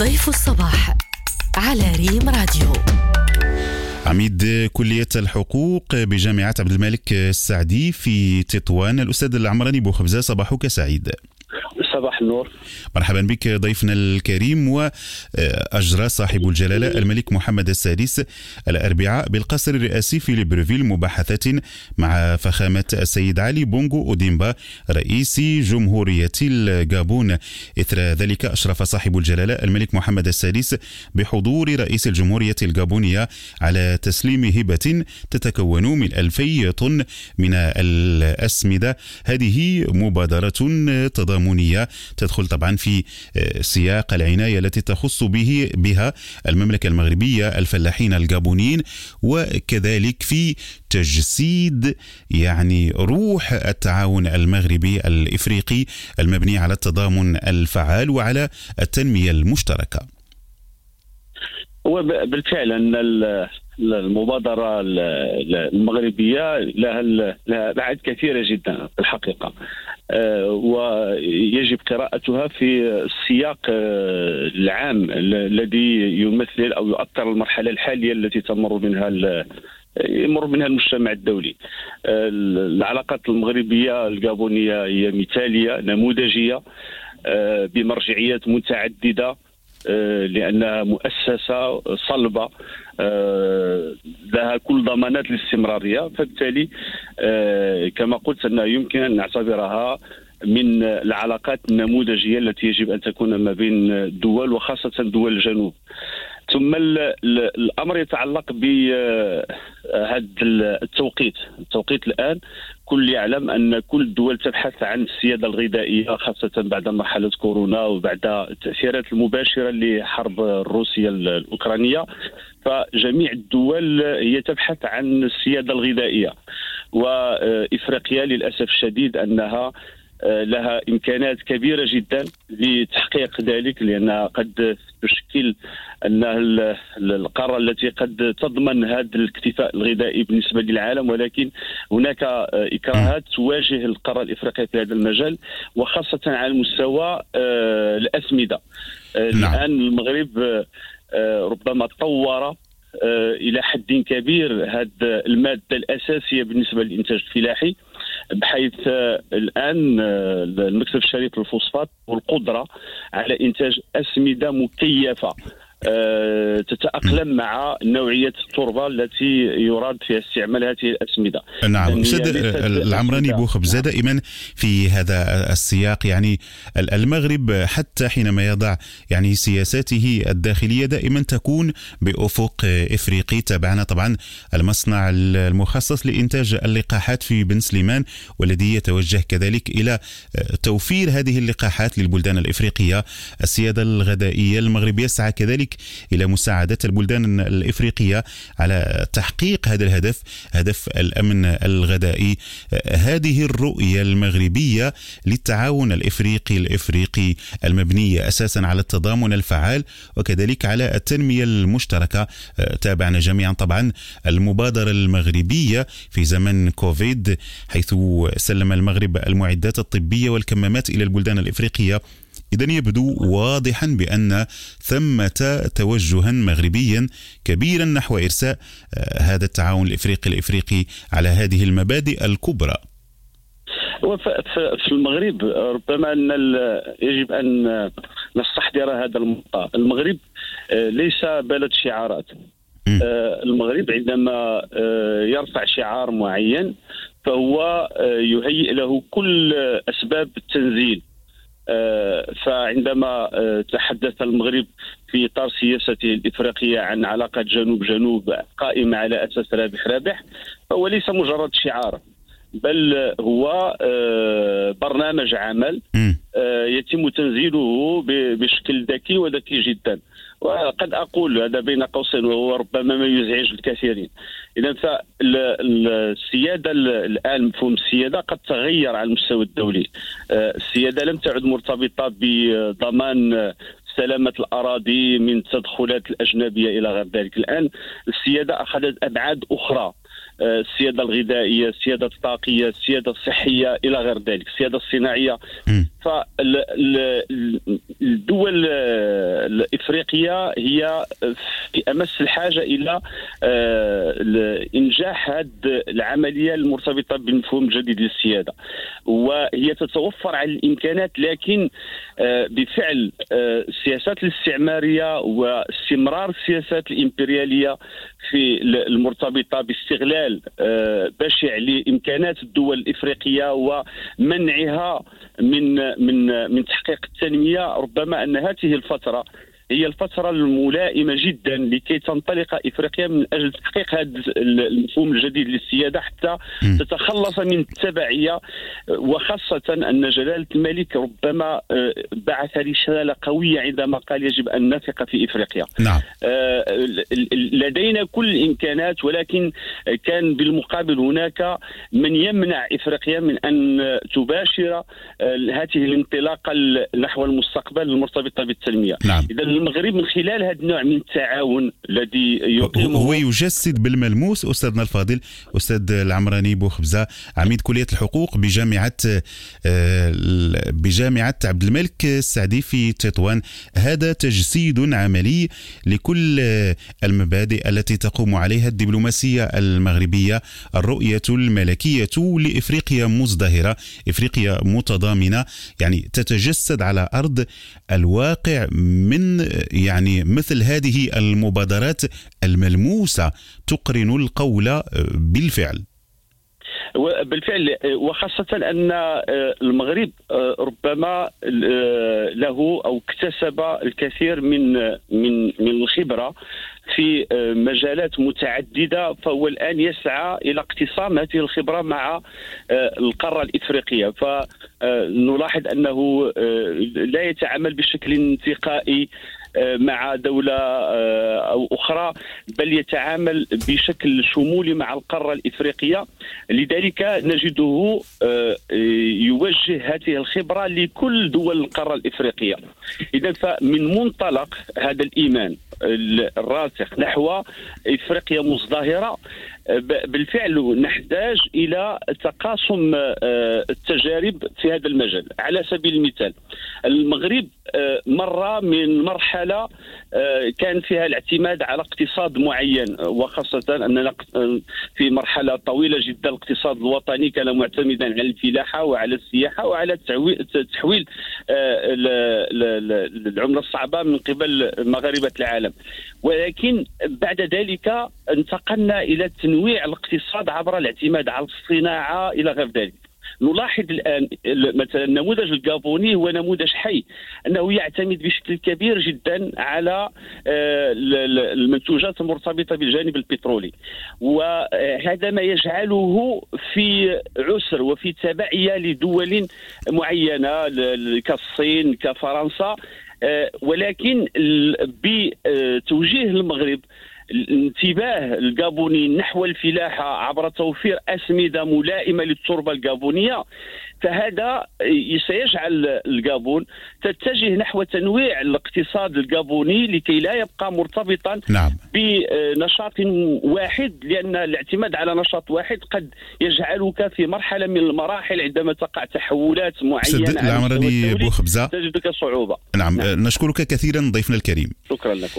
ضيف الصباح على ريم راديو. عميد كلية الحقوق بجامعة عبد الملك السعدي في تطوان. الأستاذ العمراني بوخبزة صباحك سعيد. صباح النور. مرحبا بك ضيفنا الكريم وأجرى صاحب الجلالة الملك محمد السادس الأربعاء بالقصر الرئاسي في ليبرفيل مباحثة مع فخامة السيد علي بونغو أوديمبا رئيس جمهورية الجابون. إثر ذلك أشرف صاحب الجلالة الملك محمد السادس بحضور رئيس الجمهورية الجابونية على تسليم هبة تتكون من ألفي طن من الأسمدة. هذه مبادرة تضامنية تدخل طبعا في آه، سياق العناية التي تخص به بها المملكة المغربية الفلاحين الجابونيين وكذلك في تجسيد يعني روح التعاون المغربي الإفريقي المبني على التضامن الفعال وعلى التنمية المشتركة. هو بالفعل ان المبادرة المغربية لها لها أبعاد كثيرة جدا في الحقيقة. آه، ويجب قراءتها في السياق آه، العام الذي يمثل أو يؤثر المرحلة الحالية التي تمر منها يمر منها المجتمع الدولي. آه، العلاقات المغربية الجابونية هي مثالية نموذجية بمرجعيات متعددة لانها مؤسسة صلبة لها كل ضمانات الاستمرارية. فبالتالي آه، كما قلت انه يمكن أن نعتبرها من العلاقات النموذجية التي يجب أن تكون ما بين الدول وخاصة دول الجنوب. ثم الأمر يتعلق بهذا التوقيت. التوقيت الآن كل يعلم أن كل الدول تبحث عن السيادة الغذائية خاصة بعد مرحلة كورونا وبعد التأثيرات المباشرة لحرب روسيا الأوكرانية. فجميع الدول هي تبحث عن السيادة الغذائية. وإفريقيا للأسف الشديد أنها آه، لها إمكانات كبيرة جدا لتحقيق ذلك لانها قد تشكل انها القارة التي قد تضمن هذا الاكتفاء الغذائي بالنسبة للعالم ولكن هناك آه، إكراهات تواجه القارة الإفريقية في هذا المجال وخاصة على مستوى آه، الأسمدة نعم. الآن المغرب ربما طور إلى حد كبير هذه المادة الأساسية بالنسبة للإنتاج الفلاحي بحيث آه، الآن آه، المكتب الشريف للفوسفات والقدرة على إنتاج أسمدة مكيفة. آه، تتأقلم مع نوعية التربة التي يراد فيها استعمال هذه الأسمدة. نعم. أستاذ العمراني بوخبزة نعم. دائما في هذا السياق يعني المغرب حتى حينما يضع يعني سياساته الداخلية دائما تكون بأفق إفريقي تابعنا طبعا المصنع المخصص لإنتاج اللقاحات في بن سليمان والذي يتوجه كذلك إلى توفير هذه اللقاحات للبلدان الإفريقية. السيادة الغذائية المغرب يسعى كذلك ذلك إلى مساعدة البلدان الإفريقية على تحقيق هذا الهدف هدف الأمن الغذائي. هذه الرؤية المغربية للتعاون الإفريقي الإفريقي المبنيه أساسا على التضامن الفعال وكذلك على التنمية المشتركة. تابعنا جميعا طبعا المبادرة المغربية في زمن كوفيد حيث سلم المغرب المعدات الطبية والكمامات إلى البلدان الإفريقية إذا يبدو واضحا بأن ثمة توجها مغربيا كبيرا نحو إرساء آه، هذا التعاون الإفريقي الإفريقي على هذه المبادئ الكبرى. في المغرب ربما أن يجب أن نستحضر هذا الموضوع المغرب آه، ليس بلد شعارات. آه، المغرب عندما يرفع شعار معين فهو يهيئ له كل أسباب التنزيل. فعندما آه، تحدث المغرب في إطار سياسته الإفريقية عن علاقة جنوب جنوب قائمة على أساس رابح رابح فهو ليس مجرد شعار بل هو آه، برنامج عمل يتم تنزيله بشكل ذكي وذكي جدا. وقد أقول هذا بين قوسين وهو ربما ما يزعج الكثيرين. اذا فالسياده الآن مفهوم السيادة قد تغير على المستوى الدولي. آه، السيادة لم تعد مرتبطة بضمان سلامة الأراضي من التدخلات الأجنبية إلى غير ذلك. الآن السيادة أخذت أبعاد أخرى. آه، السيادة الغذائية السيادة الطاقية السيادة الصحية إلى غير ذلك. السيادة الصناعية فالدول الإفريقية هي في أمس الحاجة إلى آه، انجاح هذه العملية المرتبطة بالمفهوم الجديد للسيادة. وهي تتوفر على الإمكانات لكن آه، بفعل آه، السياسات الاستعمارية واستمرار السياسات الإمبريالية في المرتبطة باستغلال بشع لإمكانات الدول الإفريقية ومنعها من من من تحقيق التنمية ربما أن هذه الفترة هي الفترة الملائمة جدا لكي تنطلق إفريقيا من أجل تحقيق هذا المفهوم الجديد للسيادة حتى تتخلص من التبعية وخاصة أن جلالة الملك ربما آه، بعث رسالة قوية عندما قال يجب أن نثق في إفريقيا. نعم. آه، لدينا كل الإمكانات ولكن كان بالمقابل هناك من يمنع إفريقيا من أن تباشر آه، هذه الانطلاقة نحو المستقبل المرتبطة بالتنمية. نعم. اذا المغرب من خلال هذا النوع من التعاون الذي يقيمه هو يجسد بالملموس أستاذنا الفاضل أستاذ العمراني بوخبزة عميد كلية الحقوق بجامعة آه، بجامعة عبد الملك السعدي في تطوان. هذا تجسيد عملي لكل المبادئ التي تقوم عليها الدبلوماسية المغربية. الرؤية الملكية لإفريقيا مزدهرة إفريقيا متضامنة يعني تتجسد على أرض الواقع من يعني مثل هذه المبادرات الملموسة تقرن القول بالفعل. بالفعل وخاصة أن المغرب ربما له أو اكتسب الكثير من من من الخبرة في مجالات متعددة فهو الآن يسعى إلى اقتسام هذه الخبرة مع القارة الإفريقية. فنلاحظ أنه لا يتعامل بشكل انتقائي آه، مع دولة آه، أو أخرى بل يتعامل بشكل شمولي مع القارة الإفريقية. لذلك نجده آه، يوجه هذه الخبرة لكل دول القارة الإفريقية. إذا فمن منطلق هذا الإيمان الراسخ نحو إفريقيا مزدهرة بالفعل نحتاج إلى تقاسم التجارب في هذا المجال. على سبيل المثال المغرب آه، مر من مرحلة آه، كان فيها الاعتماد على اقتصاد معين وخاصة أننا في مرحلة طويلة جدا الاقتصاد الوطني كان معتمدا على الفلاحة وعلى السياحة وعلى تحويل آه، العملة الصعبة من قبل مغاربة العالم. ولكن بعد ذلك انتقلنا إلى تنويع الاقتصاد عبر الاعتماد على الصناعة إلى غير ذلك. نلاحظ الآن مثلا النموذج الجابوني هو نموذج حي أنه يعتمد بشكل كبير جدا على آه، المنتوجات المرتبطة بالجانب البترولي. وهذا ما يجعله في عسر وفي تبعية لدول معينة كالصين كفرنسا. آه، ولكن بتوجيه المغرب الانتباه الجابوني نحو الفلاحه عبر توفير أسمدة ملائمة للتربة الجابونية فهذا سيجعل الجابون تتجه نحو تنويع الاقتصاد الجابوني لكي لا يبقى مرتبطا نعم. بنشاط واحد لأن الاعتماد على نشاط واحد قد يجعلك في مرحلة من المراحل عندما تقع تحولات معينة العمراني تجدك صعوبة نعم. نعم نشكرك كثيرا ضيفنا الكريم شكرا لكم